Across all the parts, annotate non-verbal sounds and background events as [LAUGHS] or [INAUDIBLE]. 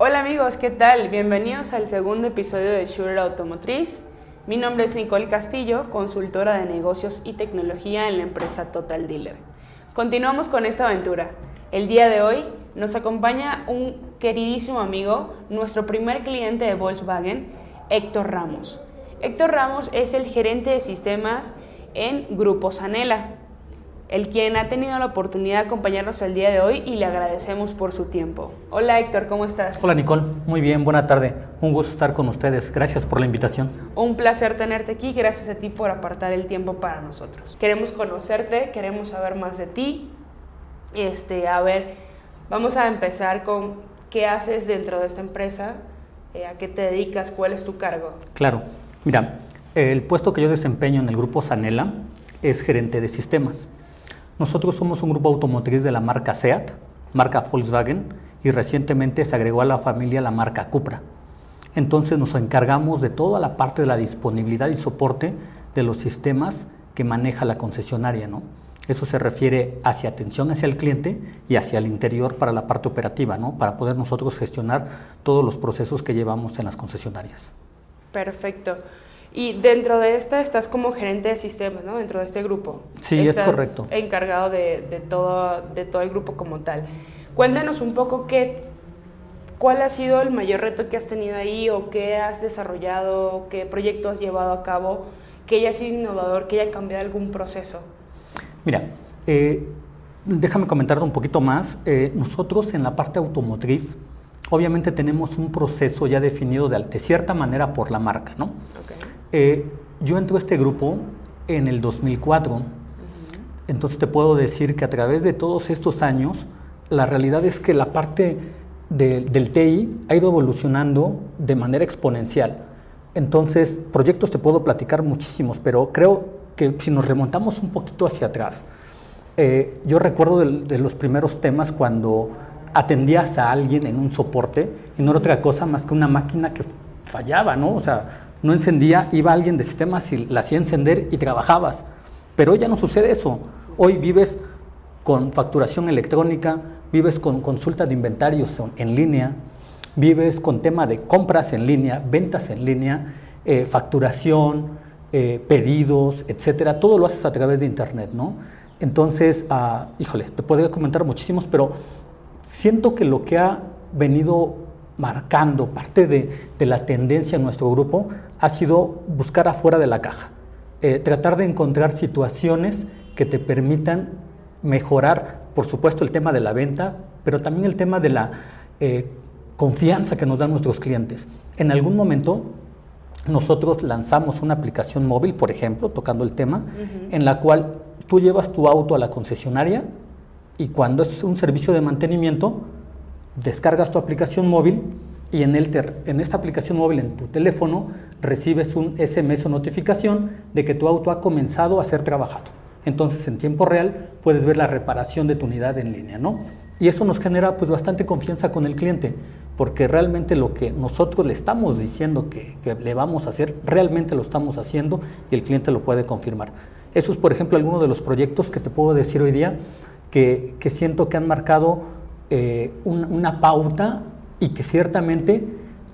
Hola amigos, ¿qué tal? Bienvenidos al segundo episodio de Shure Automotriz. Mi nombre es Nicole Castillo, consultora de negocios y tecnología en la empresa Total Dealer. Continuamos con esta aventura. El día de hoy nos acompaña un queridísimo amigo, nuestro primer cliente de Volkswagen, Héctor Ramos. Héctor Ramos es el gerente de sistemas en Grupo Sanela, el quien ha tenido la oportunidad de acompañarnos el día de hoy y le agradecemos por su tiempo. Hola Héctor, ¿cómo estás? Hola Nicole, muy bien, buena tarde. Un gusto estar con ustedes. Gracias por la invitación. Un placer tenerte aquí, gracias a ti por apartar el tiempo para nosotros. Queremos conocerte, queremos saber más de ti. Este, a ver, vamos a empezar con qué haces dentro de esta empresa, eh, a qué te dedicas, cuál es tu cargo. Claro, mira, el puesto que yo desempeño en el grupo Sanela es gerente de sistemas. Nosotros somos un grupo automotriz de la marca SEAT, marca Volkswagen, y recientemente se agregó a la familia la marca Cupra. Entonces nos encargamos de toda la parte de la disponibilidad y soporte de los sistemas que maneja la concesionaria, ¿no? Eso se refiere hacia atención hacia el cliente y hacia el interior para la parte operativa, ¿no? Para poder nosotros gestionar todos los procesos que llevamos en las concesionarias. Perfecto. Y dentro de esta estás como gerente de sistemas, ¿no? Dentro de este grupo. Sí, es correcto. encargado de, de, todo, de todo el grupo como tal. Cuéntanos un poco qué, cuál ha sido el mayor reto que has tenido ahí o qué has desarrollado, qué proyecto has llevado a cabo, que haya sido innovador, que haya cambiado algún proceso. Mira, eh, déjame comentar un poquito más. Eh, nosotros en la parte automotriz, obviamente tenemos un proceso ya definido de, de cierta manera por la marca, ¿no? Okay. Eh, yo entro a este grupo en el 2004, entonces te puedo decir que a través de todos estos años, la realidad es que la parte del TI ha ido evolucionando de manera exponencial. Entonces, proyectos te puedo platicar muchísimos, pero creo que si nos remontamos un poquito hacia atrás, eh, yo recuerdo de, de, los primeros temas cuando atendías a alguien en un soporte y no era otra cosa más que una máquina que fallaba, ¿no? O sea, no encendía, iba alguien de sistemas y la hacía encender y trabajabas. Pero hoy ya no sucede eso. Hoy vives con facturación electrónica, vives con consulta de inventarios en línea, vives con tema de compras en línea, ventas en línea, eh, facturación, eh, pedidos, etcétera. Todo lo haces a través de internet, ¿no? Entonces, ah, híjole, te podría comentar muchísimos, pero siento que lo que ha venido marcando parte de, de, la tendencia en nuestro grupo ha sido buscar afuera de la caja, eh, tratar de encontrar situaciones que te permitan mejorar, por supuesto, el tema de la venta, pero también el tema de la eh, confianza que nos dan nuestros clientes. En algún momento nosotros lanzamos una aplicación móvil, por ejemplo, tocando el tema, uh -huh. en la cual tú llevas tu auto a la concesionaria y cuando es un servicio de mantenimiento, descargas tu aplicación móvil y en, el en esta aplicación móvil en tu teléfono recibes un SMS o notificación de que tu auto ha comenzado a ser trabajado. Entonces en tiempo real puedes ver la reparación de tu unidad en línea, ¿no? Y eso nos genera pues bastante confianza con el cliente, porque realmente lo que nosotros le estamos diciendo que, que le vamos a hacer, realmente lo estamos haciendo y el cliente lo puede confirmar. Eso es, por ejemplo, alguno de los proyectos que te puedo decir hoy día que, que siento que han marcado eh, un, una pauta y que ciertamente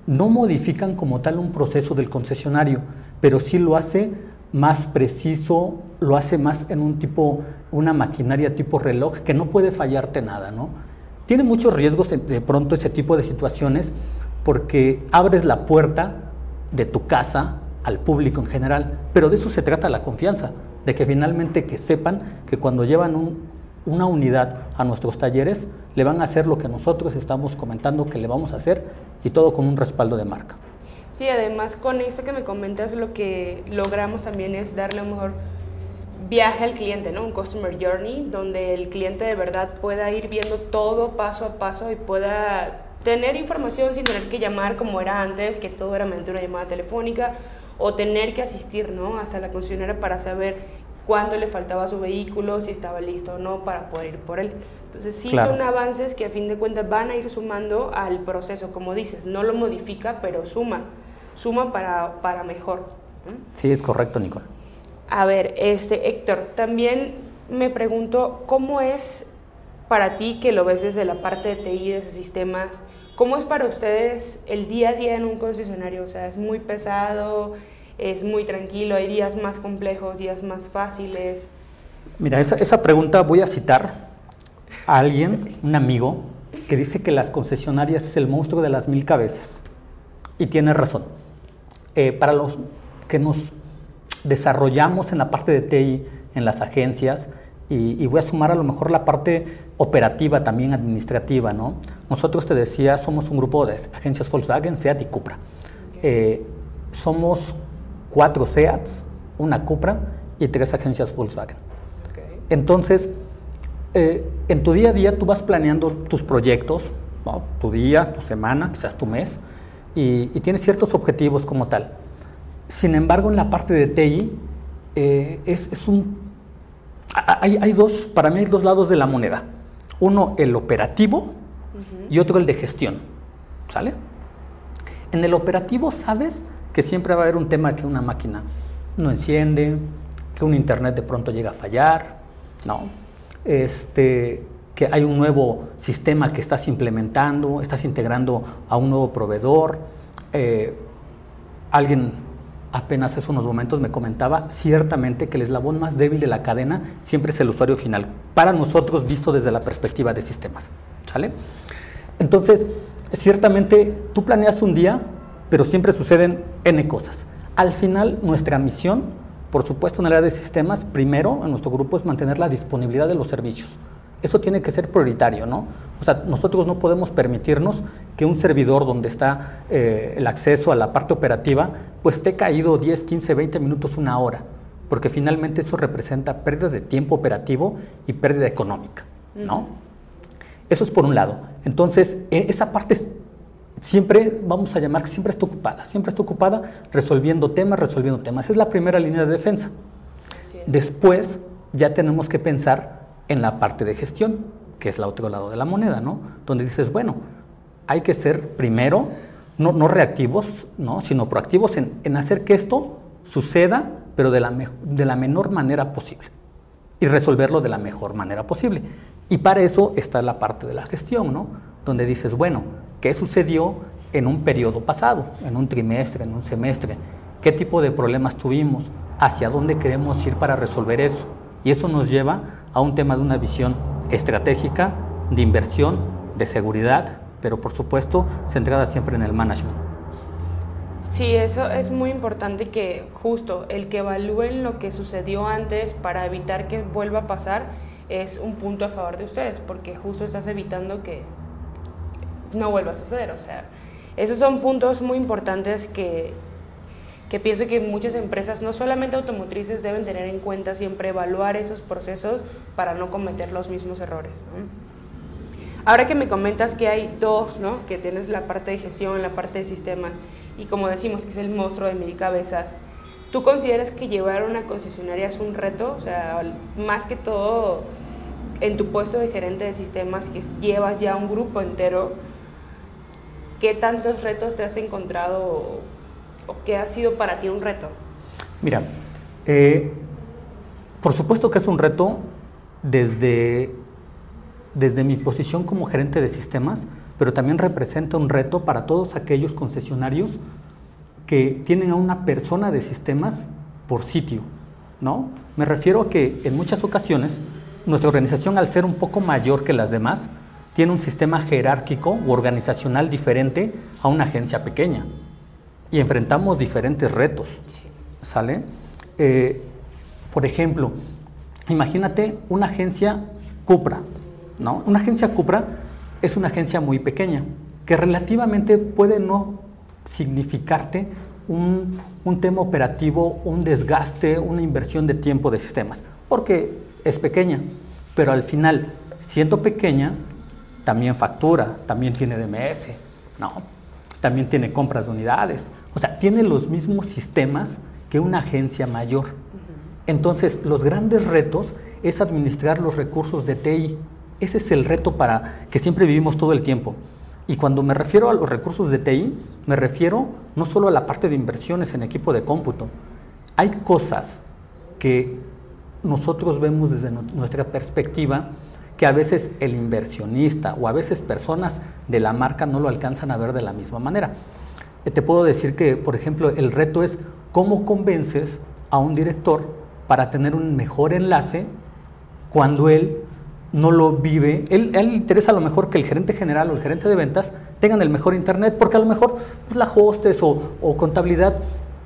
no modifican como tal un proceso del concesionario, pero sí lo hace más preciso, lo hace más en un tipo, una maquinaria tipo reloj que no puede fallarte nada, ¿no? Tiene muchos riesgos de pronto ese tipo de situaciones porque abres la puerta de tu casa al público en general, pero de eso se trata la confianza, de que finalmente que sepan que cuando llevan un, una unidad a nuestros talleres, le van a hacer lo que nosotros estamos comentando que le vamos a hacer y todo con un respaldo de marca. Sí, además con esto que me comentas, lo que logramos también es darle un mejor viaje al cliente, ¿no? Un customer journey, donde el cliente de verdad pueda ir viendo todo paso a paso y pueda tener información sin tener que llamar como era antes, que todo era mediante una llamada telefónica, o tener que asistir, ¿no? Hasta la concesionaria para saber cuánto le faltaba a su vehículo, si estaba listo o no para poder ir por él. Entonces sí claro. son avances que a fin de cuentas van a ir sumando al proceso, como dices, no lo modifica, pero suma, suma para, para mejor. Sí, es correcto, Nicole. A ver, este, Héctor, también me pregunto, ¿cómo es para ti que lo ves desde la parte de TI, de sistemas, ¿Cómo es para ustedes el día a día en un concesionario? O sea, es muy pesado, es muy tranquilo, hay días más complejos, días más fáciles. Mira, esa, esa pregunta voy a citar a alguien, un amigo, que dice que las concesionarias es el monstruo de las mil cabezas. Y tiene razón. Eh, para los que nos desarrollamos en la parte de TI, en las agencias, y, voy a sumar a lo mejor la parte operativa también administrativa, ¿no? Nosotros te decía, somos un grupo de agencias Volkswagen, SEAT y Cupra. Eh, somos cuatro SEATs, una Cupra y tres agencias Volkswagen. Entonces, eh, en tu día a día tú vas planeando tus proyectos, tu día, tu semana, quizás tu mes, y, tienes ciertos objetivos como tal. Sin embargo, en la parte de TI eh, es, un... Hay, dos, para mí hay dos lados de la moneda. Uno, el operativo y otro, el de gestión. ¿Sale? En el operativo sabes que siempre va a haber un tema que una máquina no enciende, que un internet de pronto llega a fallar, ¿no? este, que hay un nuevo sistema que estás implementando, estás integrando a un nuevo proveedor. Eh, alguien apenas hace unos momentos me comentaba ciertamente que el eslabón más débil de la cadena siempre es el usuario final, para nosotros visto desde la perspectiva de sistemas. ¿Sale? Entonces, ciertamente tú planeas un día, pero siempre suceden N cosas. Al final, nuestra misión por supuesto, en el área de sistemas, primero en nuestro grupo es mantener la disponibilidad de los servicios. Eso tiene que ser prioritario, ¿no? O sea, nosotros no podemos permitirnos que un servidor donde está eh, el acceso a la parte operativa, pues esté caído 10, 15, 20 minutos, una hora, porque finalmente eso representa pérdida de tiempo operativo y pérdida económica, ¿no? Eso es por un lado. Entonces, e, esa parte es siempre, vamos a llamar que siempre está ocupada, siempre está ocupada resolviendo temas, resolviendo temas. Esa es la primera línea de defensa. Después ya tenemos que pensar en la parte de gestión, que es el otro lado de la moneda, ¿no? Donde dices, bueno, hay que ser primero, no, no reactivos, ¿no? sino proactivos en, en, hacer que esto suceda, pero de la, de la menor manera posible. Y resolverlo de la mejor manera posible. Y para eso está la parte de la gestión, ¿no? Donde dices, bueno, qué sucedió en un periodo pasado, en un trimestre, en un semestre, qué tipo de problemas tuvimos, hacia dónde queremos ir para resolver eso. Y eso nos lleva a un tema de una visión estratégica, de inversión, de seguridad, pero por supuesto centrada siempre en el management. Sí, eso es muy importante que justo el que evalúen lo que sucedió antes para evitar que vuelva a pasar es un punto a favor de ustedes, porque justo estás evitando que no vuelva a suceder. O sea, esos son puntos muy importantes que, que pienso que muchas empresas, no solamente automotrices, deben tener en cuenta siempre evaluar esos procesos para no cometer los mismos errores. Ahora que me comentas que hay dos, ¿no? que tienes la parte de gestión, la parte de sistema, y como decimos que es el monstruo de mil cabezas, ¿tú consideras que llevar una concesionaria es un reto? O sea, más que todo en tu puesto de gerente de sistemas que llevas ya un grupo entero, ¿qué tantos retos te has encontrado o, qué ha sido para ti un reto? Mira, eh, por supuesto que es un reto desde, desde mi posición como gerente de sistemas, pero también representa un reto para todos aquellos concesionarios que tienen a una persona de sistemas por sitio, ¿no? Me refiero a que en muchas ocasiones nuestra organización, al ser un poco mayor que las demás, tiene un sistema jerárquico u organizacional diferente a una agencia pequeña y enfrentamos diferentes retos. ¿Sale? Eh, por ejemplo, imagínate una agencia Cupra. ¿no? Una agencia Cupra es una agencia muy pequeña que relativamente puede no significarte un, un tema operativo, un desgaste, una inversión de tiempo de sistemas, porque es pequeña. Pero al final, siendo pequeña, también factura, también tiene DMS, ¿no? También tiene compras de unidades. O sea, tiene los mismos sistemas que una agencia mayor. Entonces, los grandes retos es administrar los recursos de TI. Ese es el reto para que siempre vivimos todo el tiempo. Y cuando me refiero a los recursos de TI, me refiero no solo a la parte de inversiones en equipo de cómputo. Hay cosas que nosotros vemos desde nuestra perspectiva que a veces el inversionista o a veces personas de la marca no lo alcanzan a ver de la misma manera. Eh, te puedo decir que, por ejemplo, el reto es cómo convences a un director para tener un mejor enlace cuando él no lo vive. Él, él interesa a lo mejor que el gerente general o el gerente de ventas tengan el mejor internet, porque a lo mejor pues, la hostes o, o contabilidad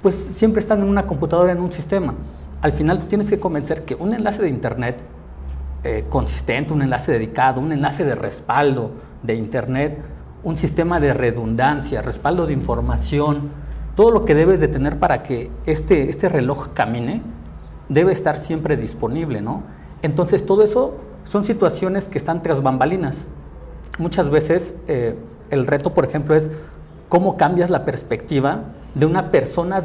pues siempre están en una computadora, en un sistema. Al final tú tienes que convencer que un enlace de internet eh, consistente, un enlace dedicado, un enlace de respaldo de internet, un sistema de redundancia, respaldo de información, todo lo que debes de tener para que este, este reloj camine, debe estar siempre disponible, ¿no? Entonces todo eso son situaciones que están tras bambalinas. Muchas veces eh, el reto, por ejemplo, es cómo cambias la perspectiva de una persona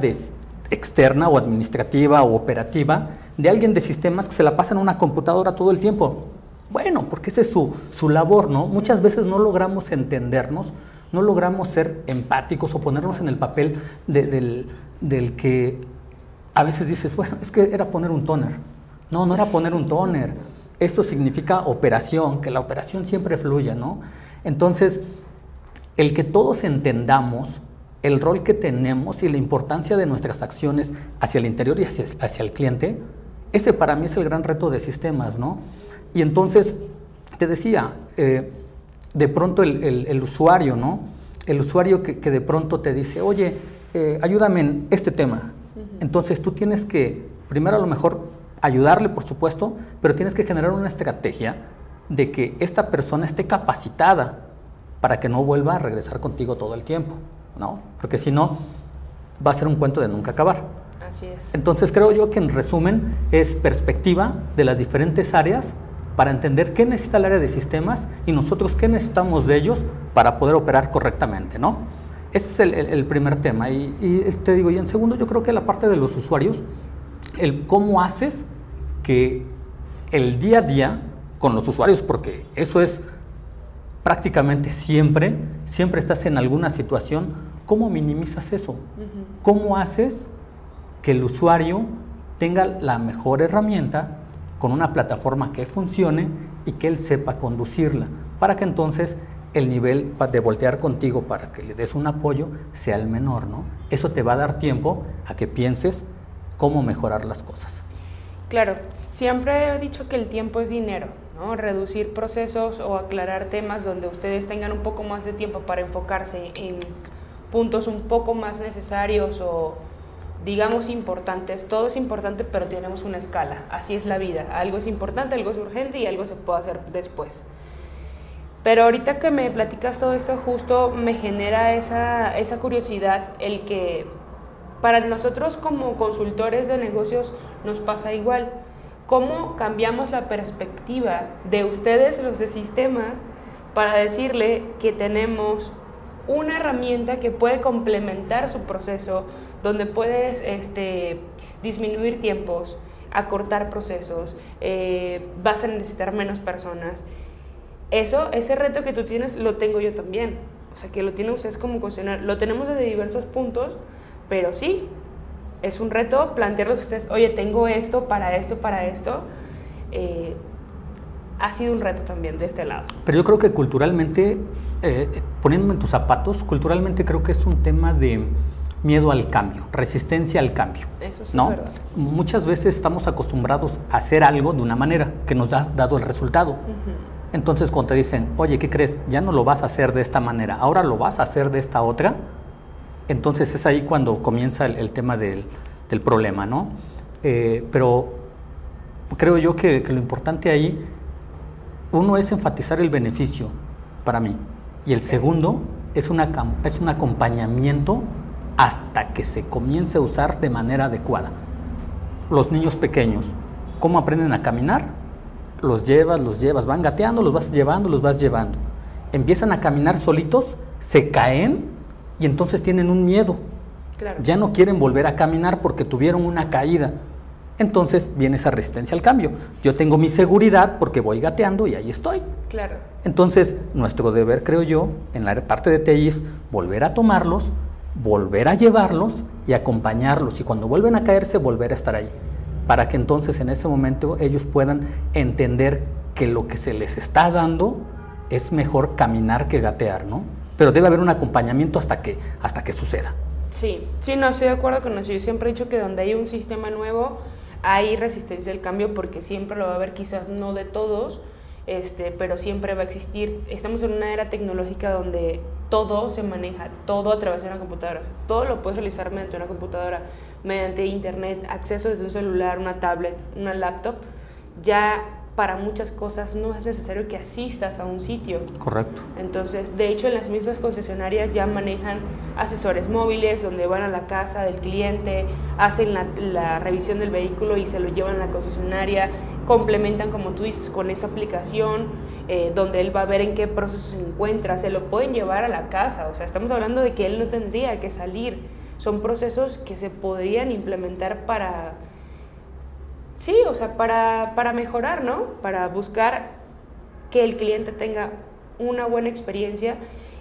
externa o administrativa o operativa, de alguien de sistemas que se la pasa en una computadora todo el tiempo. Bueno, porque esa es su, su labor, ¿no? Muchas veces no logramos entendernos, no logramos ser empáticos o ponernos en el papel del, del que a veces dices, bueno, es que era poner un toner. No, no era poner un toner. Esto significa operación, que la operación siempre fluya, ¿no? Entonces, el que todos entendamos el rol que tenemos y la importancia de nuestras acciones hacia el interior y hacia, hacia el cliente, ese para mí es el gran reto de sistemas, ¿no? Y entonces, te decía, eh, de pronto el, usuario, ¿no? El usuario que, de pronto te dice, oye, eh, ayúdame en este tema. Entonces tú tienes que, primero a lo mejor, ayudarle, por supuesto, pero tienes que generar una estrategia de que esta persona esté capacitada para que no vuelva a regresar contigo todo el tiempo, ¿no? Porque si no, va a ser un cuento de nunca acabar. Así es. Entonces creo yo que en resumen es perspectiva de las diferentes áreas para entender qué necesita el área de sistemas y nosotros qué necesitamos de ellos para poder operar correctamente, ¿no? Ese es el, primer tema. Y, y, te digo, y en segundo, yo creo que la parte de los usuarios, el cómo haces que el día a día con los usuarios, porque eso es prácticamente siempre, siempre estás en alguna situación, ¿cómo minimizas eso? ¿Cómo haces que el usuario tenga la mejor herramienta con una plataforma que funcione y que él sepa conducirla, para que entonces el nivel de voltear contigo para que le des un apoyo sea el menor, ¿no? Eso te va a dar tiempo a que pienses cómo mejorar las cosas. Claro, siempre he dicho que el tiempo es dinero, Reducir procesos o aclarar temas donde ustedes tengan un poco más de tiempo para enfocarse en puntos un poco más necesarios o digamos importantes. Todo es importante, pero tenemos una escala. Así es la vida. Algo es importante, algo es urgente y algo se puede hacer después. Pero ahorita que me platicas todo esto, justo me genera esa, esa curiosidad, el que para nosotros como consultores de negocios nos pasa igual cómo cambiamos la perspectiva de ustedes, los de sistema, para decirle que tenemos una herramienta que puede complementar su proceso, donde puedes este, disminuir tiempos, acortar procesos, eh, vas a necesitar menos personas. Eso, ese reto que tú tienes, lo tengo yo también. O sea, que lo tienen ustedes como cuestionar. Lo tenemos desde diversos puntos, pero sí, es un reto plantearlos ustedes, oye, tengo esto, para esto, para esto. Eh, ha sido un reto también de este lado. Pero yo creo que culturalmente, eh, poniéndome en tus zapatos, culturalmente creo que es un tema de miedo al cambio, resistencia al cambio. Eso sí ¿no? es verdad. Muchas veces estamos acostumbrados a hacer algo de una manera que nos ha dado el resultado. Entonces cuando te dicen, oye, ¿qué crees? Ya no lo vas a hacer de esta manera, ahora lo vas a hacer de esta otra, entonces es ahí cuando comienza el, tema del, problema, ¿no? Eh, pero creo yo que, lo importante ahí, uno es enfatizar el beneficio para mí, y el segundo es, una, es un acompañamiento hasta que se comience a usar de manera adecuada. Los niños pequeños, ¿cómo aprenden a caminar? Los llevas, los llevas, van gateando, los vas llevando, los vas llevando. Empiezan a caminar solitos, se caen y entonces tienen un miedo. Ya no quieren volver a caminar porque tuvieron una caída. Entonces viene esa resistencia al cambio. Yo tengo mi seguridad porque voy gateando y ahí estoy. Claro. Entonces, nuestro deber, creo yo, en la parte de TI es volver a tomarlos, volver a llevarlos y acompañarlos. Y cuando vuelven a caerse, volver a estar ahí. Para que entonces en ese momento ellos puedan entender que lo que se les está dando es mejor caminar que gatear, ¿no? Pero debe haber un acompañamiento hasta que, hasta que suceda. Sí, sí, no, estoy de acuerdo con eso. Yo siempre he dicho que donde hay un sistema nuevo, hay resistencia al cambio porque siempre lo va a haber, quizás no de todos, este, pero siempre va a existir. Estamos en una era tecnológica donde todo se maneja, todo a través de una computadora. Todo lo puedes realizar mediante una computadora, mediante internet, acceso desde un celular, una tablet, una laptop. Ya para muchas cosas no es necesario que asistas a un sitio. Correcto. Entonces, de hecho, en las mismas concesionarias ya manejan asesores móviles donde van a la casa del cliente, hacen la, revisión del vehículo y se lo llevan a la concesionaria, complementan, como tú dices, con esa aplicación eh, donde él va a ver en qué proceso se encuentra, se lo pueden llevar a la casa. O sea, estamos hablando de que él no tendría que salir. Son procesos que se podrían implementar para Sí, o sea, para, para mejorar, ¿no? Para buscar que el cliente tenga una buena experiencia.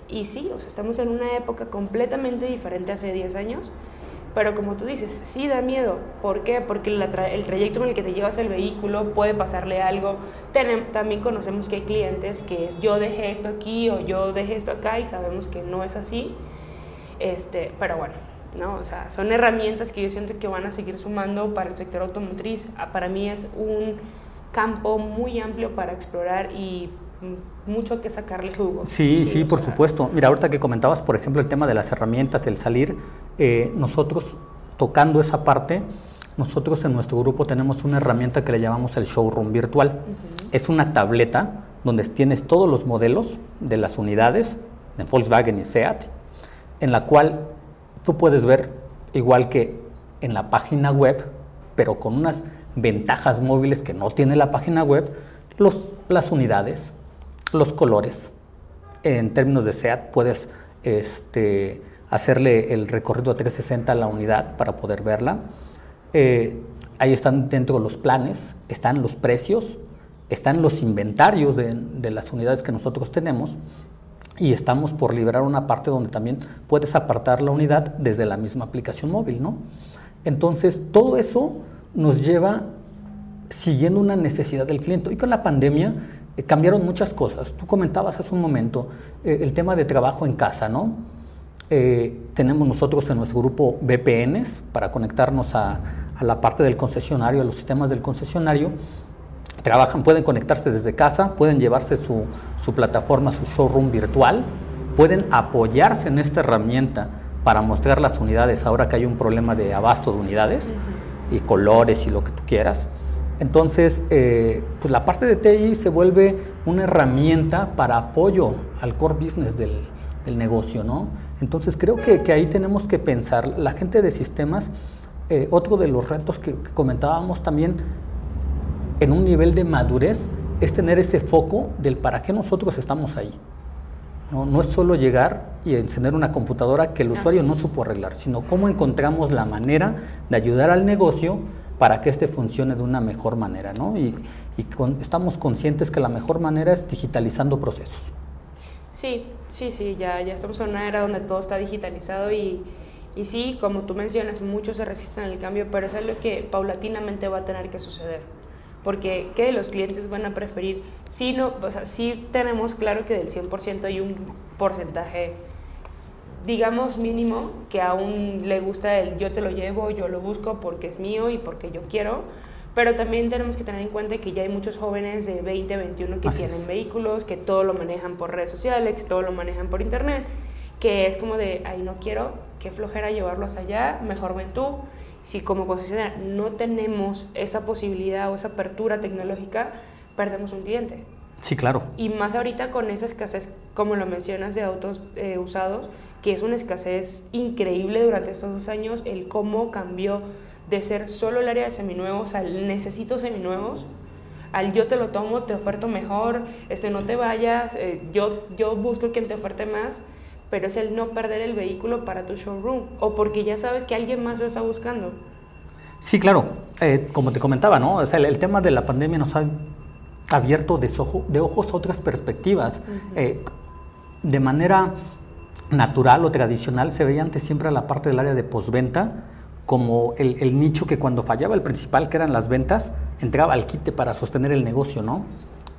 Y sí, o sea, estamos en una época completamente diferente hace 10 años, pero como tú dices, sí da miedo. ¿Por qué? Porque el trayecto en el que te llevas el vehículo puede pasarle algo. también conocemos que hay clientes que es yo dejé esto aquí o yo dejé esto acá y sabemos que no es así. Este, pero bueno, ¿no? O sea, son herramientas que yo siento que van a seguir sumando para el sector automotriz. Ah, para mí es un campo muy amplio para explorar y mucho que sacarle jugo. Sí, sí, por supuesto. Mira, ahorita que comentabas, por ejemplo, el tema de las herramientas, el salir, eh, nosotros tocando esa parte, nosotros en nuestro grupo tenemos una herramienta que le llamamos el showroom virtual. Es una tableta donde tienes todos los modelos de las unidades de Volkswagen y Seat, en la cual tú puedes ver, igual que en la página web, pero con unas ventajas móviles que no tiene la página web, los, las unidades, los colores. En términos de SEAT puedes este, hacerle el recorrido 360 a la unidad para poder verla. Eh, ahí están dentro los planes, están los precios, están los inventarios de, de las unidades que nosotros tenemos y estamos por liberar una parte donde también puedes apartar la unidad desde la misma aplicación móvil, ¿no? Entonces, todo eso nos lleva siguiendo una necesidad del cliente. Y con la pandemia eh, cambiaron muchas cosas. Tú comentabas hace un momento eh, el tema de trabajo en casa, ¿no? Eh, tenemos nosotros en nuestro grupo VPNs para conectarnos a, a la parte del concesionario, a los sistemas del concesionario trabajan, pueden conectarse desde casa, pueden llevarse su, plataforma, su showroom virtual, pueden apoyarse en esta herramienta para mostrar las unidades ahora que hay un problema de abasto de unidades y colores y lo que tú quieras. Entonces, eh, pues la parte de TI se vuelve una herramienta para apoyo al core business del, negocio, ¿no? Entonces, creo que, ahí tenemos que pensar, la gente de sistemas, eh, otro de los retos que comentábamos también, en un nivel de madurez es tener ese foco del para qué nosotros estamos ahí. No, no es solo llegar y encender una computadora que el usuario no supo arreglar, sino cómo encontramos la manera de ayudar al negocio para que éste funcione de una mejor manera. ¿no? Y, y estamos conscientes que la mejor manera es digitalizando procesos. Sí, sí, sí, ya, ya estamos en una era donde todo está digitalizado y, y sí, como tú mencionas, muchos se resisten al cambio, pero es algo que paulatinamente va a tener que suceder porque ¿qué los clientes van a preferir? Sí, no, o sea, sí tenemos claro que del 100% hay un porcentaje, digamos mínimo, que aún le gusta el yo te lo llevo, yo lo busco porque es mío y porque yo quiero, pero también tenemos que tener en cuenta que ya hay muchos jóvenes de 20, 21 que tienen vehículos, que todo lo manejan por redes sociales, que todo lo manejan por internet, que es como de, ay, no quiero, qué flojera llevarlos allá, mejor ven tú si como concesionaria no tenemos esa posibilidad o esa apertura tecnológica, perdemos un cliente. Sí, claro. Y más ahorita con esa escasez, como lo mencionas, de autos eh, usados, que es una escasez increíble durante estos dos años, el cómo cambió de ser solo el área de seminuevos al necesito seminuevos, al yo te lo tomo, te oferto mejor, este, no te vayas, eh, yo, yo busco quien te oferte más pero es el no perder el vehículo para tu showroom o porque ya sabes que alguien más lo está buscando. Sí, claro, eh, como te comentaba, ¿no? O sea, el, tema de la pandemia nos ha abierto de, de ojos a otras perspectivas. Eh, de manera natural o tradicional se veía antes siempre a la parte del área de postventa como el, el, nicho que cuando fallaba el principal, que eran las ventas, entraba al quite para sostener el negocio, ¿no?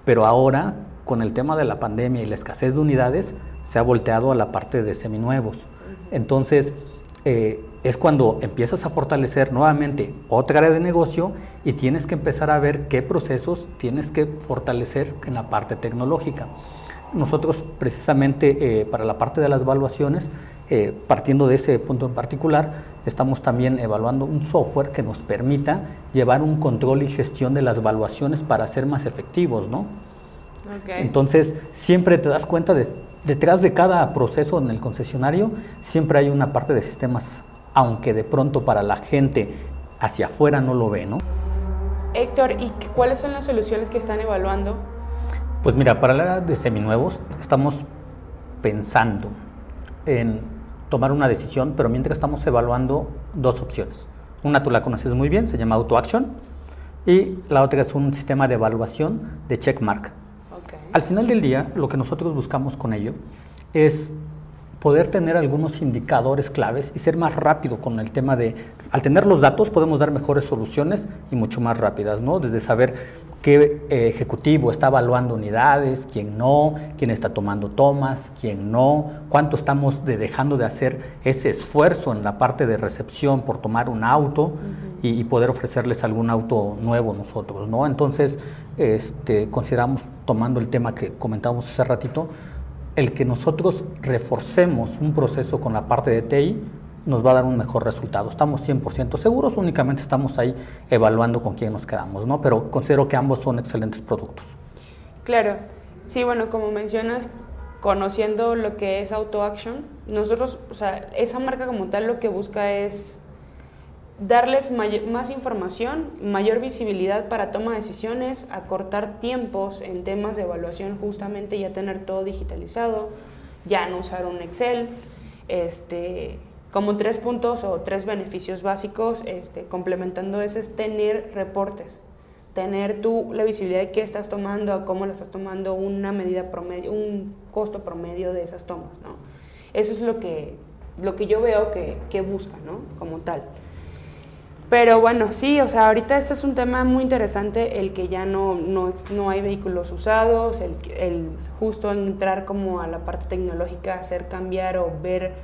Pero ahora, con el tema de la pandemia y la escasez de unidades, se ha volteado a la parte de seminuevos. Entonces, eh, es cuando empiezas a fortalecer nuevamente otra área de negocio y tienes que empezar a ver qué procesos tienes que fortalecer en la parte tecnológica. Nosotros precisamente eh, para la parte de las evaluaciones, eh, partiendo de ese punto en particular, estamos también evaluando un software que nos permita llevar un control y gestión de las evaluaciones para ser más efectivos, ¿no? Entonces, siempre te das cuenta de detrás de cada proceso en el concesionario siempre hay una parte de sistemas, aunque de pronto para la gente hacia afuera no lo ve, ¿no? Héctor, ¿y cuáles son las soluciones que están evaluando? Pues mira, para la de seminuevos estamos pensando en tomar una decisión, pero mientras estamos evaluando dos opciones. Una tú la conoces muy bien, se llama AutoAction, y la otra es un sistema de evaluación de checkmark. Al final del día, lo que nosotros buscamos con ello es poder tener algunos indicadores claves y ser más rápido con el tema de, al tener los datos podemos dar mejores soluciones y mucho más rápidas, ¿no? Desde saber qué eh, ejecutivo está evaluando unidades, quién no, quién está tomando tomas, quién no, cuánto estamos dejando de hacer ese esfuerzo en la parte de recepción por tomar un auto y, y, poder ofrecerles algún auto nuevo nosotros, ¿no? Entonces, este, consideramos, tomando el tema que comentábamos hace ratito, el que nosotros reforcemos un proceso con la parte de TI nos va a dar un mejor resultado. Estamos 100% seguros, únicamente estamos ahí evaluando con quién nos quedamos, ¿no? Pero considero que ambos son excelentes productos. Claro, sí, bueno, como mencionas, conociendo lo que es AutoAction, nosotros, o sea, esa marca como tal lo que busca es darles más información, mayor visibilidad para toma de decisiones, acortar tiempos en temas de evaluación, justamente ya tener todo digitalizado, ya no usar un Excel, este, como tres puntos o tres beneficios básicos, este, complementando eso es tener reportes, tener tú la visibilidad de qué estás tomando, cómo lo estás tomando, una medida promedio, un costo promedio de esas tomas, ¿no? Eso es lo que, lo que yo veo que, que busca, ¿no? Como tal. Pero bueno, sí, o sea, ahorita este es un tema muy interesante, el que ya no, no, hay vehículos usados, el, el, justo entrar como a la parte tecnológica, hacer cambiar o ver,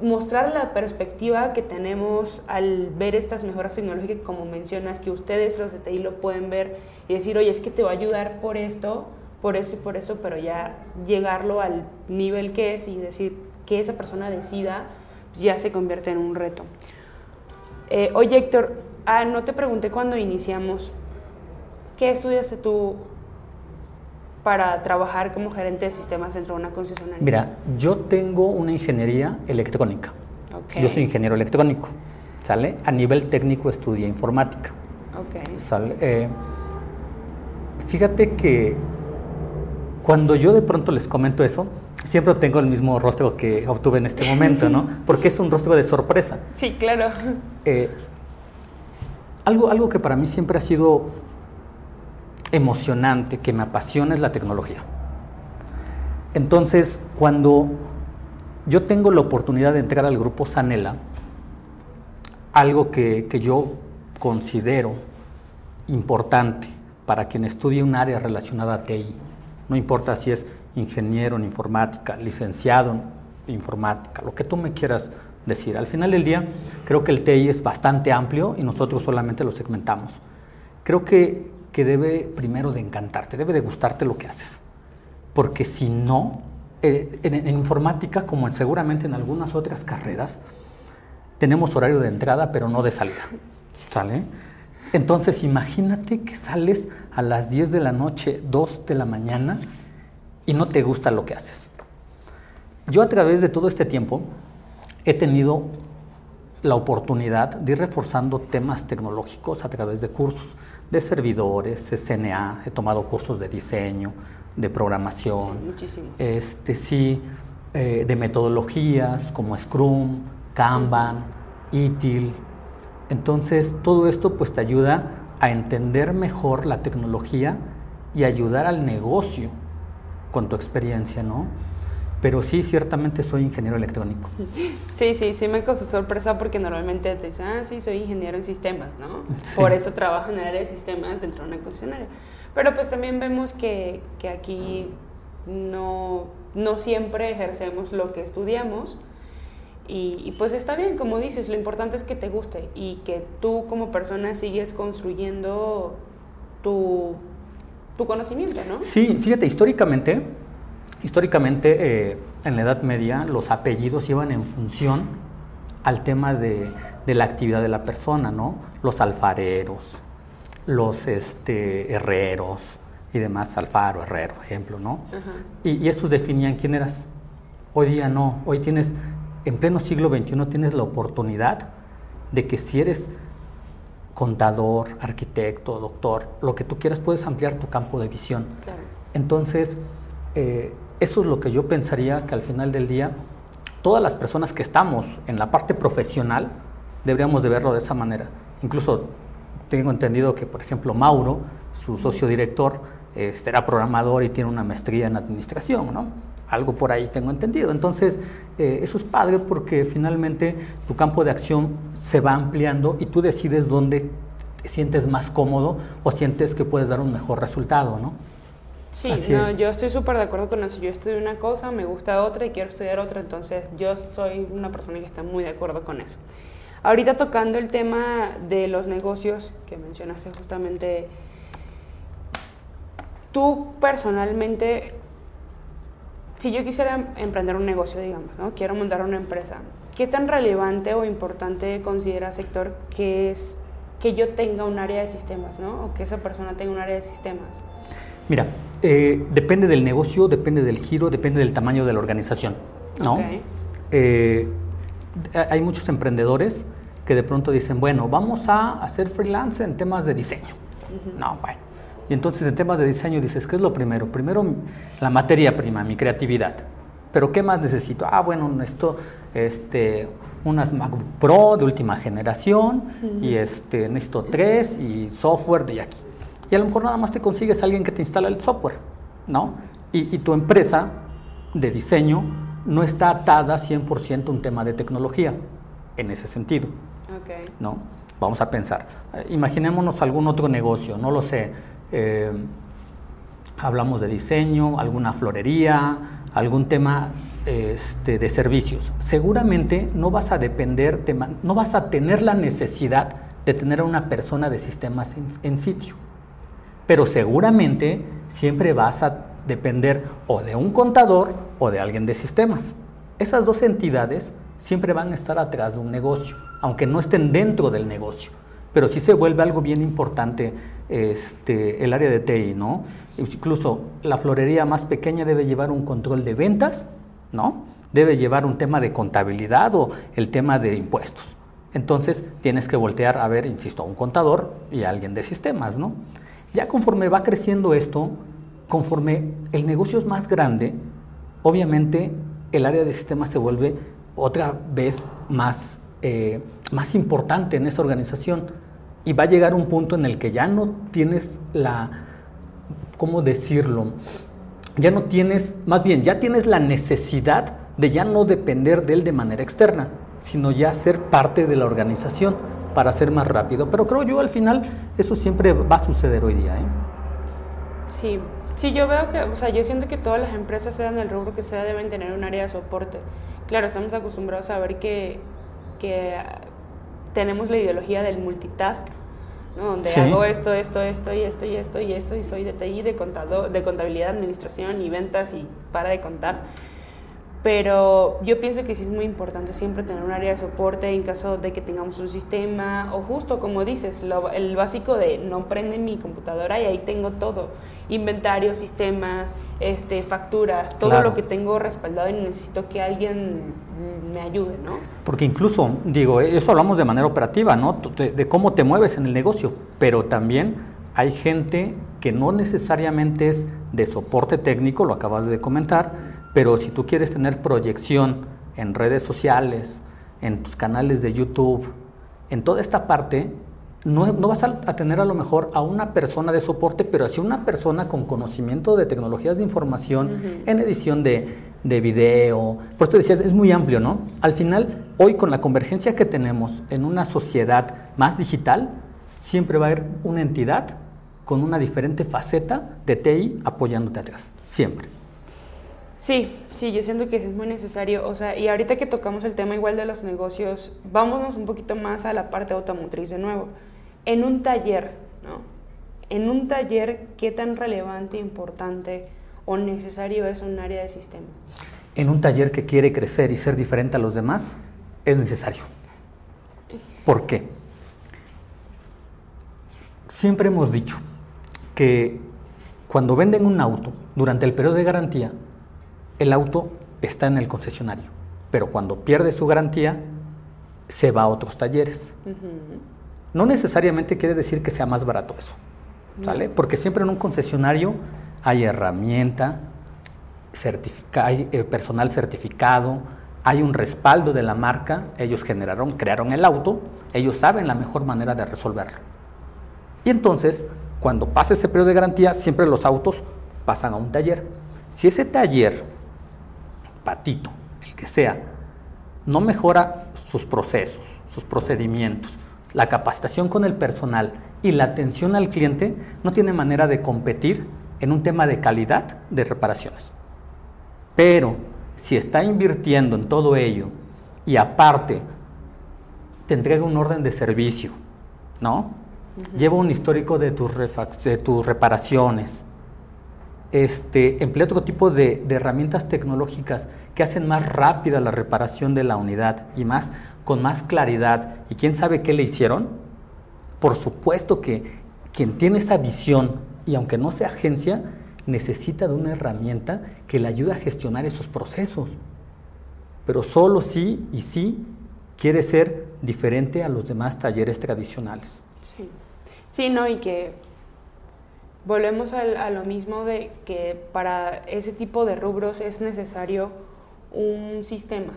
mostrar la perspectiva que tenemos al ver estas mejoras tecnológicas, como mencionas, que ustedes los de TI lo pueden ver y decir, oye, es que te va a ayudar por esto, por esto y por eso, pero ya llegarlo al nivel que es y decir que esa persona decida, pues ya se convierte en un reto. Eh, oye, Héctor, ah, no te pregunté cuando iniciamos, ¿qué estudiaste tú para trabajar como gerente de sistemas dentro de una concesionaria? Mira, yo tengo una ingeniería electrónica. Yo soy ingeniero electrónico, ¿sale? A nivel técnico estudié informática. Okay. ¿sale? Eh, fíjate que cuando yo de pronto les comento eso, siempre tengo el mismo rostro que obtuve en este momento, ¿no? [LAUGHS] Porque es un rostro de sorpresa. Sí, claro. Eh, algo, algo que para mí siempre ha sido emocionante, que me apasiona es la tecnología. Entonces, cuando yo tengo la oportunidad de entrar al grupo Sanela, algo que, que yo considero importante para quien estudie un área relacionada a TI, no importa si es ingeniero en informática, licenciado en informática, lo que tú me quieras decir. Al final del día, creo que el TI es bastante amplio y nosotros solamente lo segmentamos. Creo que, que debe primero de encantarte, debe de gustarte lo que haces. Porque si no, eh, en, informática, como en, seguramente en algunas otras carreras, tenemos horario de entrada, pero no de salida. ¿Sale? Entonces, imagínate que sales a las 10 de la noche, 2 de la mañana, y no te gusta lo que haces. Yo a través de todo este tiempo he tenido la oportunidad de ir reforzando temas tecnológicos a través de cursos de servidores, CNA, he tomado cursos de diseño, de programación, Muchísimos. este sí, eh, de metodologías como Scrum, Kanban, ITIL. Entonces todo esto pues te ayuda a entender mejor la tecnología y ayudar al negocio con tu experiencia, ¿no? Pero sí, ciertamente soy ingeniero electrónico. [LAUGHS] Sí, sí, sí me causó sorpresa porque normalmente te dicen, ah, sí, soy ingeniero en sistemas, ¿no? Por eso trabajo en el área de sistemas dentro de una concesionaria. Pero pues también vemos que, que aquí no, no siempre ejercemos lo que estudiamos. Y, pues está bien, como dices, lo importante es que te guste y que tú como persona sigues construyendo tu, tu conocimiento, ¿no? Sí, fíjate, históricamente, históricamente eh, en la Edad Media los apellidos iban en función al tema de, de la actividad de la persona, ¿no? Los alfareros, los este, herreros y demás, alfaro, herrero, ejemplo, ¿no? Y, y esos definían quién eras. Hoy día no, hoy tienes, en pleno siglo XXI tienes la oportunidad de que si eres contador, arquitecto, doctor, lo que tú quieras, puedes ampliar tu campo de visión. Entonces, eh, eso es lo que yo pensaría que al final del día, todas las personas que estamos en la parte profesional, deberíamos de verlo de esa manera. Incluso tengo entendido que, por ejemplo, Mauro, su socio director, este, era programador y tiene una maestría en administración, ¿no? Algo por ahí tengo entendido. Entonces, eh, eso es padre porque finalmente tu campo de acción se va ampliando y tú decides dónde te sientes más cómodo o sientes que puedes dar un mejor resultado, ¿no? Sí, no, yo estoy súper de acuerdo con eso. Yo estudio una cosa, me gusta otra y quiero estudiar otra, entonces yo soy una persona que está muy de acuerdo con eso. Ahorita tocando el tema de los negocios que mencionaste justamente, tú personalmente, si yo quisiera emprender un negocio, digamos, ¿no? quiero montar una empresa, ¿qué tan relevante o importante considera sector que es que yo tenga un área de sistemas, ¿no? o que esa persona tenga un área de sistemas? Mira, eh, depende del negocio, depende del giro, depende del tamaño de la organización, ¿no? Eh, hay muchos emprendedores que de pronto dicen, bueno, vamos a hacer freelance en temas de diseño. No, bueno. Y entonces en temas de diseño dices, ¿qué es lo primero? Primero la materia prima, mi creatividad. Pero ¿qué más necesito? Ah, bueno, necesito este, unas MacBook Pro de última generación y este, necesito tres y software de aquí. Y a lo mejor nada más te consigues a alguien que te instala el software, ¿no? Y, y tu empresa de diseño no está atada 100% a un tema de tecnología en ese sentido. ¿no? Vamos a pensar. Eh, imaginémonos algún otro negocio, no lo sé. Eh, hablamos de diseño, alguna florería, algún tema este, de servicios. Seguramente no vas a depender, no vas a tener la necesidad de tener a una persona de sistemas en sitio. Pero seguramente siempre vas a depender o de un contador o de alguien de sistemas. Esas dos entidades siempre van a estar atrás de un negocio, aunque no estén dentro del negocio. Pero sí se vuelve algo bien importante este, el área de TI. Incluso la florería más pequeña debe llevar un control de ventas, ¿no? Debe llevar un tema de contabilidad o el tema de impuestos. Entonces tienes que voltear a ver, insisto, a un contador y a alguien de sistemas, ¿no? Ya conforme va creciendo esto, conforme el negocio es más grande, obviamente el área de sistemas se vuelve otra vez más, eh, más importante en esa organización. Y va a llegar un punto en el que ya no tienes la, ¿cómo decirlo? Ya no tienes, más bien, ya tienes la necesidad de ya no depender de él de manera externa, sino ya ser parte de la organización para ser más rápido. Pero creo yo al final eso siempre va a suceder hoy día. ¿eh? Sí, sí, yo veo que, o sea, yo siento que todas las empresas, sean el rubro que sea, deben tener un área de soporte claro, estamos acostumbrados a ver que, tenemos la ideología del multitask, donde hago esto, esto, esto y esto y esto y esto y soy de TI, de, contador, de contabilidad, administración y ventas y para de contar. Pero yo pienso que sí es muy importante siempre tener un área de soporte en caso de que tengamos un sistema o justo como dices, el básico de no prende mi computadora y ahí tengo todo inventario, sistemas, este, facturas, todo lo que tengo respaldado y necesito que alguien me ayude, ¿no? Porque incluso, digo, eso hablamos de manera operativa, ¿no? De, cómo te mueves en el negocio, pero también hay gente que no necesariamente es de soporte técnico, lo acabas de comentar, pero si tú quieres tener proyección en redes sociales, en tus canales de YouTube, en toda esta parte, no, vas a, tener a lo mejor a una persona de soporte, pero sí una persona con conocimiento de tecnologías de información en edición de, de, video. Por eso decías, es muy amplio, ¿no? Al final, hoy con la convergencia que tenemos en una sociedad más digital, siempre va a haber una entidad con una diferente faceta de TI apoyándote atrás, siempre. Sí, sí, yo siento que es muy necesario. O sea, y ahorita que tocamos el tema igual de los negocios, vámonos un poquito más a la parte automotriz de nuevo. En un taller, ¿no? En un taller, ¿qué tan relevante, importante o necesario es un área de sistemas? En un taller que quiere crecer y ser diferente a los demás, es necesario. ¿Por qué? Siempre hemos dicho que cuando venden un auto durante el periodo de garantía, el auto está en el concesionario, pero cuando pierde su garantía, se va a otros talleres. No necesariamente quiere decir que sea más barato eso, ¿sale? Porque siempre en un concesionario hay herramienta, hay eh, personal certificado, hay un respaldo de la marca, ellos generaron, crearon el auto, ellos saben la mejor manera de resolverlo. Y entonces, cuando pasa ese periodo de garantía, siempre los autos pasan a un taller. Si ese taller patito, el que sea, no mejora sus procesos, sus procedimientos, la capacitación con el personal y la atención al cliente, no tiene manera de competir en un tema de calidad de reparaciones. Pero si está invirtiendo en todo ello y aparte te entrega un orden de servicio, ¿no? Lleva un histórico de tus, de tus reparaciones, este, emplea otro tipo de, herramientas tecnológicas que hacen más rápida la reparación de la unidad y más con más claridad. ¿Y quién sabe qué le hicieron? Por supuesto que quien tiene esa visión y aunque no sea agencia, necesita de una herramienta que le ayude a gestionar esos procesos. Pero solo sí y sí quiere ser diferente a los demás talleres tradicionales. Sí, sí no, y que volvemos a, lo mismo de que para ese tipo de rubros es necesario un sistema.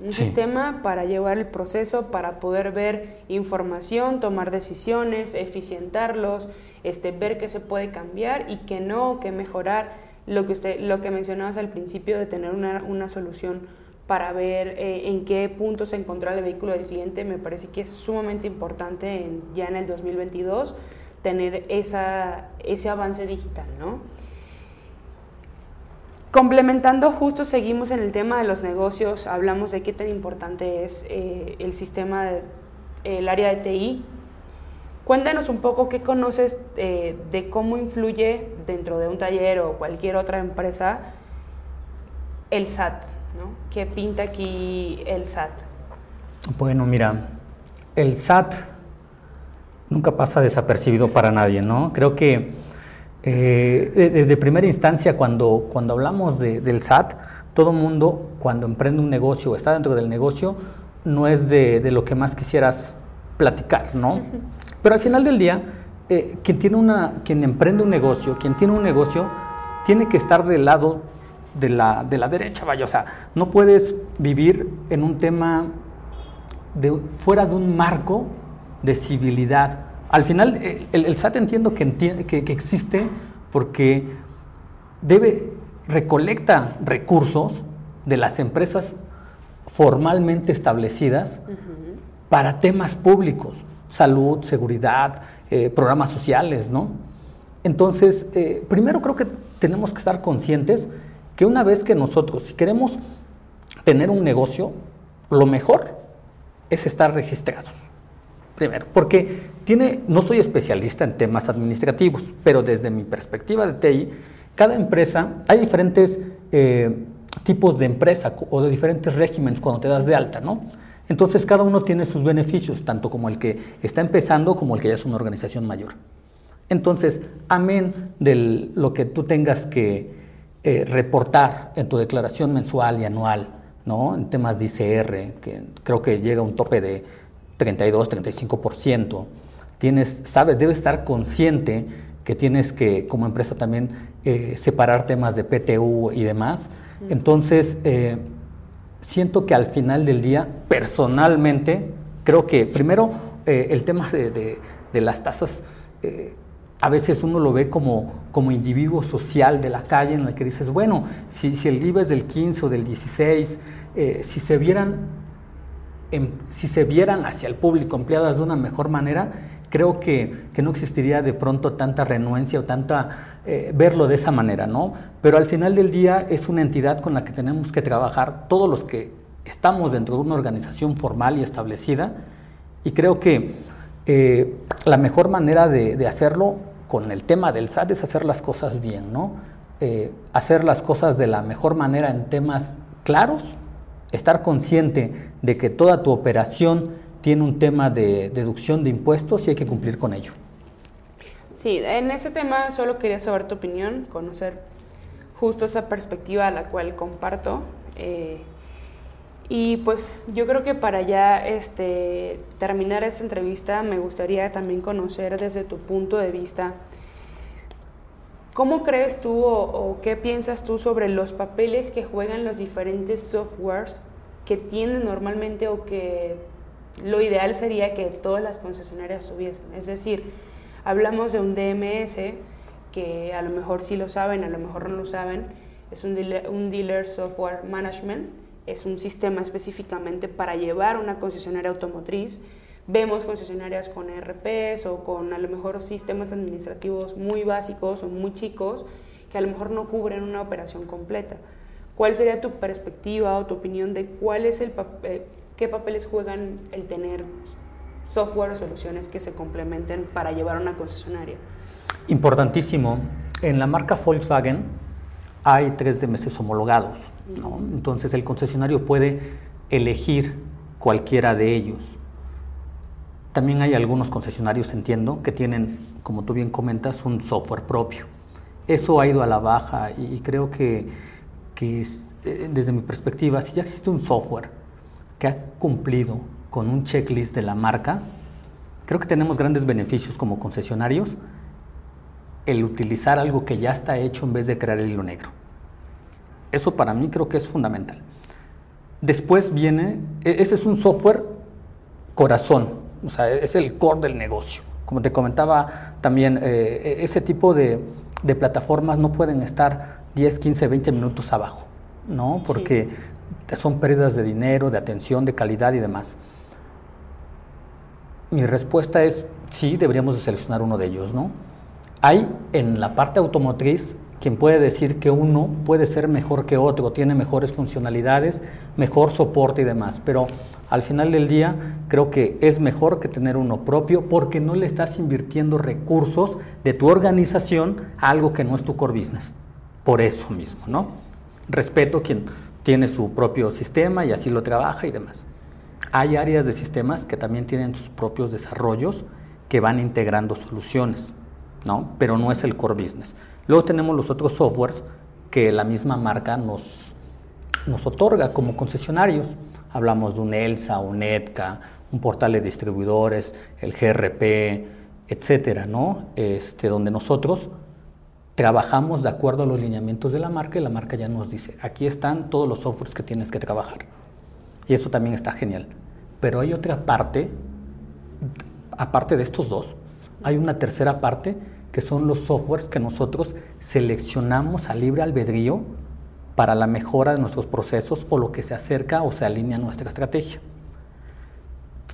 Un sistema para llevar el proceso, para poder ver información, tomar decisiones, eficientarlos, este, ver qué se puede cambiar y qué no, qué mejorar. Lo que, usted, lo que mencionabas al principio de tener una, una solución para ver eh, en qué punto se encontró el vehículo del cliente, me parece que es sumamente importante ya en el 2022 tener esa, ese avance digital, ¿no? Complementando, justo seguimos en el tema de los negocios, hablamos de qué tan importante es eh, el sistema, el área de TI. Cuéntanos un poco qué conoces eh, de cómo influye dentro de un taller o cualquier otra empresa el SAT, ¿no? ¿Qué pinta aquí el SAT? Bueno, mira, el SAT nunca pasa desapercibido para nadie, ¿no? Creo que eh, de, primera instancia, cuando, cuando hablamos del SAT, todo mundo, cuando emprende un negocio o está dentro del negocio, no es de, lo que más quisieras platicar, ¿no? Pero al final del día, eh, quien, tiene una, quien emprende un negocio, quien tiene un negocio, tiene que estar del lado de la, de la derecha, vaya, o sea, no puedes vivir en un tema de, fuera de un marco de civilidad. Al final, eh, el, SAT entiendo que, que, existe porque debe, recolecta recursos de las empresas formalmente establecidas para temas públicos, salud, seguridad, eh, programas sociales, ¿no? Entonces, eh, primero creo que tenemos que estar conscientes que una vez que nosotros, si queremos tener un negocio, lo mejor es estar registrados. Primero, porque tiene, no soy especialista en temas administrativos, pero desde mi perspectiva de TI, cada empresa, hay diferentes eh, tipos de empresa o de diferentes regímenes cuando te das de alta, ¿no? Entonces cada uno tiene sus beneficios, tanto como el que está empezando como el que ya es una organización mayor. Entonces, amén de lo que tú tengas que eh, reportar en tu declaración mensual y anual, ¿no? En temas de ICR, que creo que llega a un tope de 32, 35%. Tienes, sabes, debes estar consciente que tienes que, como empresa también, eh, separar temas de PTU y demás. Entonces, eh, siento que al final del día, personalmente, creo que primero eh, el tema de, las tasas, a veces uno lo ve como, como individuo social de la calle en el que dices, bueno, si, si el IVA es del 15 o del 16, si se vieran si se vieran hacia el público empleadas de una mejor manera, creo que, no existiría de pronto tanta renuencia o tanta eh, verlo de esa manera, ¿no? Pero al final del día es una entidad con la que tenemos que trabajar todos los que estamos dentro de una organización formal y establecida y creo que eh, la mejor manera de, hacerlo con el tema del SAT es hacer las cosas bien, ¿no? Eh, hacer las cosas de la mejor manera en temas claros, estar consciente de que toda tu operación tiene un tema de deducción de impuestos y hay que cumplir con ello. Sí, en ese tema solo quería saber tu opinión, conocer justo esa perspectiva a la cual comparto. Eh, y pues yo creo que para ya este, terminar esta entrevista me gustaría también conocer desde tu punto de vista, ¿cómo crees tú o, o qué piensas tú sobre los papeles que juegan los diferentes softwares que tienen normalmente o que lo ideal sería que todas las concesionarias tuviesen. Es decir, hablamos de un DMS que a lo mejor sí lo saben, a lo mejor no lo saben, es un dealer, software management, es un sistema específicamente para llevar una concesionaria automotriz. Vemos concesionarias con ERPs o con a lo mejor sistemas administrativos muy básicos o muy chicos que a lo mejor no cubren una operación completa. ¿Cuál sería tu perspectiva o tu opinión de cuál es el papel, qué papeles juegan el tener software o soluciones que se complementen para llevar a una concesionaria. Importantísimo. En la marca Volkswagen hay tres DMS homologados. Entonces el concesionario puede elegir cualquiera de ellos. También hay algunos concesionarios, entiendo, que tienen, como tú bien comentas, un software propio. Eso ha ido a la baja y creo que, que eh, desde mi perspectiva, si ya existe un software que ha cumplido con un checklist de la marca, creo que tenemos grandes beneficios como concesionarios el utilizar algo que ya está hecho en vez de crear el hilo negro. Eso para mí creo que es fundamental. Después viene, e, ese es un software corazón, o sea, es el core del negocio. Como te comentaba también, eh, e, ese tipo de, plataformas no pueden estar 10, 15, 20 minutos abajo, ¿no? Porque son pérdidas de dinero, de atención, de calidad y demás. Mi respuesta es sí, deberíamos de seleccionar uno de ellos, ¿no? Hay en la parte automotriz quien puede decir que uno puede ser mejor que otro, tiene mejores funcionalidades, mejor soporte y demás, pero al final del día creo que es mejor que tener uno propio porque no le estás invirtiendo recursos de tu organización a algo que no es tu core business. Por eso mismo, ¿no? Respeto quien tiene su propio sistema y así lo trabaja y demás. Hay áreas de sistemas que también tienen sus propios desarrollos que van integrando soluciones, ¿no? pero no es el core business. Luego tenemos los otros softwares que la misma marca nos, nos otorga como concesionarios. Hablamos de un ELSA, un ETCA, un portal de distribuidores, el GRP, etcétera, ¿no? Este, donde nosotros trabajamos de acuerdo a los lineamientos de la marca y la marca ya nos dice, aquí están todos los softwares que tienes que trabajar. Y eso también está genial. Pero hay otra parte, aparte de estos dos, hay una tercera parte que son los softwares que nosotros seleccionamos a libre albedrío para la mejora de nuestros procesos o lo que se acerca o se alinea a nuestra estrategia.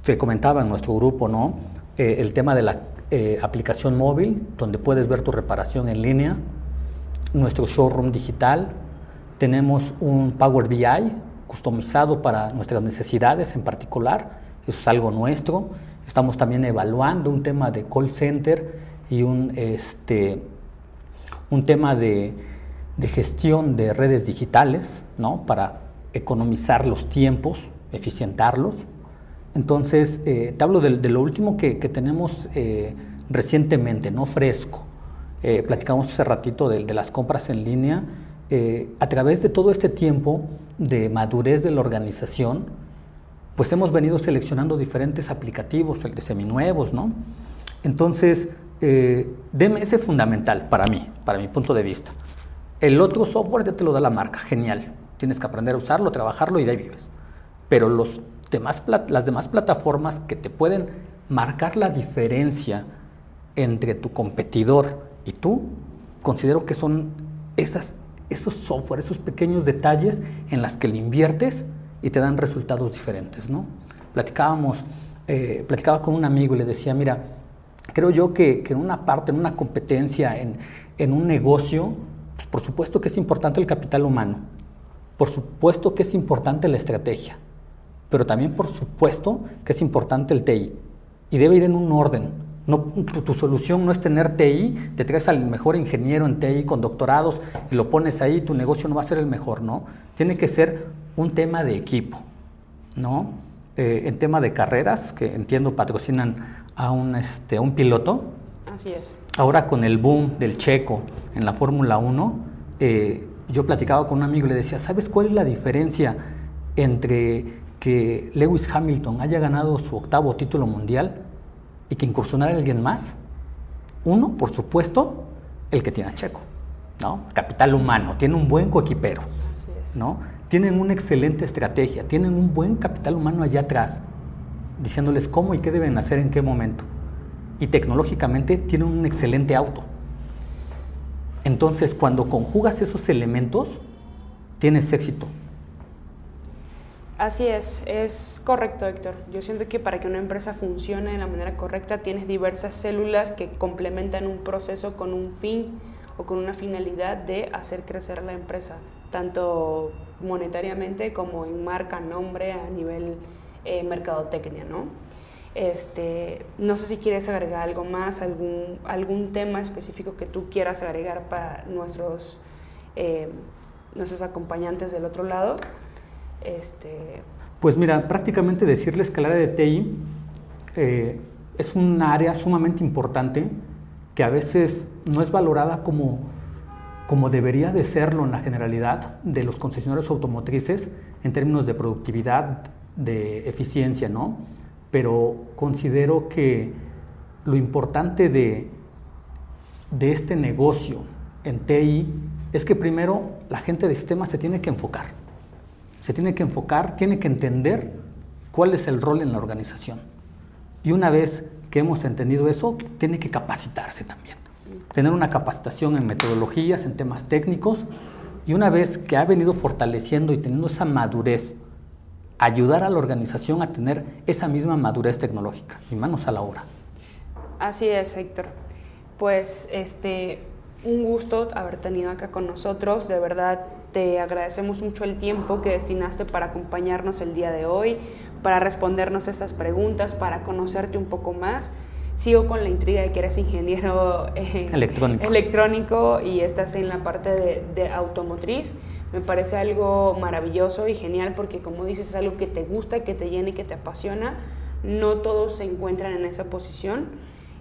Te comentaba en nuestro grupo, ¿no? Eh, el tema de la eh, aplicación móvil donde puedes ver tu reparación en línea, nuestro showroom digital, tenemos un Power BI customizado para nuestras necesidades en particular, eso es algo nuestro. Estamos también evaluando un tema de call center y un, este, un tema de, de gestión de redes digitales, ¿no? Para economizar los tiempos, eficientarlos. Entonces, eh, te hablo de, lo último que, tenemos eh, recientemente, no fresco. Eh, platicamos hace ratito de, las compras en línea. a través de todo este tiempo de madurez de la organización, pues hemos venido seleccionando diferentes aplicativos, el de seminuevos, ¿no? Entonces, DMS es fundamental para mí, para mi punto de vista. El otro software ya te lo da la marca, genial. Tienes que aprender a usarlo, trabajarlo y de ahí vives. Pero los las demás plataformas que te pueden marcar la diferencia entre tu competidor y tú, considero que son esas, esos software, esos pequeños detalles en las que le inviertes y te dan resultados diferentes. ¿no? Platicábamos, eh, platicaba con un amigo y le decía, mira, creo yo que, en una parte, en una competencia, en, un negocio, pues, por supuesto que es importante el capital humano, por supuesto que es importante la estrategia, pero también por supuesto que es importante el TI y debe ir en un orden. No, tu, solución no es tener TI, te traes al mejor ingeniero en TI con doctorados y lo pones ahí, tu negocio no va a ser el mejor, ¿no? Tiene que ser un tema de equipo, ¿no? Eh, en tema de carreras, que entiendo patrocinan a un, este, un piloto. Así es. Ahora con el boom del checo en la Fórmula 1, eh, yo platicaba con un amigo y le decía, ¿sabes cuál es la diferencia entre que Lewis Hamilton haya ganado su octavo título mundial y que incursionara alguien más. Uno, por supuesto, el que tiene a Checo, ¿no? Capital humano, tiene un buen coequipero, ¿no? Tienen una excelente estrategia, tienen un buen capital humano allá atrás, diciéndoles cómo y qué deben hacer en qué momento. Y tecnológicamente tienen un excelente auto. Entonces, cuando conjugas esos elementos, tienes éxito. Así es, es correcto, Héctor. Yo siento que para que una empresa funcione de la manera correcta tienes diversas células que complementan un proceso con un fin o con una finalidad de hacer crecer la empresa, tanto monetariamente como en marca, nombre, a nivel eh, mercadotecnia, ¿no? Este, no sé si quieres agregar algo más, algún, algún tema específico que tú quieras agregar para nuestros, eh, nuestros acompañantes del otro lado. Este... Pues mira, prácticamente decirles que el área de TI eh, es un área sumamente importante que a veces no es valorada como, como debería de serlo en la generalidad de los concesionarios automotrices en términos de productividad, de eficiencia, ¿no? Pero considero que lo importante de, de este negocio en TI es que primero la gente de sistemas se tiene que enfocar se tiene que enfocar, tiene que entender cuál es el rol en la organización. Y una vez que hemos entendido eso, tiene que capacitarse también. Tener una capacitación en metodologías, en temas técnicos, y una vez que ha venido fortaleciendo y teniendo esa madurez, ayudar a la organización a tener esa misma madurez tecnológica y manos a la obra. Así es, Héctor. Pues este, un gusto haber tenido acá con nosotros, de verdad te agradecemos mucho el tiempo que destinaste para acompañarnos el día de hoy, para respondernos esas preguntas, para conocerte un poco más. Sigo con la intriga de que eres ingeniero eh, electrónico. electrónico. y estás en la parte de, de automotriz. Me parece algo maravilloso y genial porque como dices es algo que te gusta, que te llena y que te apasiona. No todos se encuentran en esa posición.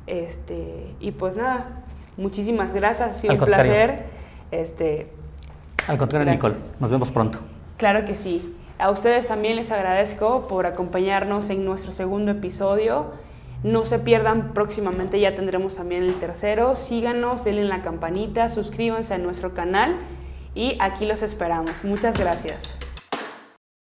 Este, y pues nada, muchísimas gracias, ha sido un placer. Este, al contrario, Nicole, nos vemos pronto. Claro que sí. A ustedes también les agradezco por acompañarnos en nuestro segundo episodio. No se pierdan, próximamente ya tendremos también el tercero. Síganos, denle la campanita, suscríbanse a nuestro canal y aquí los esperamos. Muchas gracias.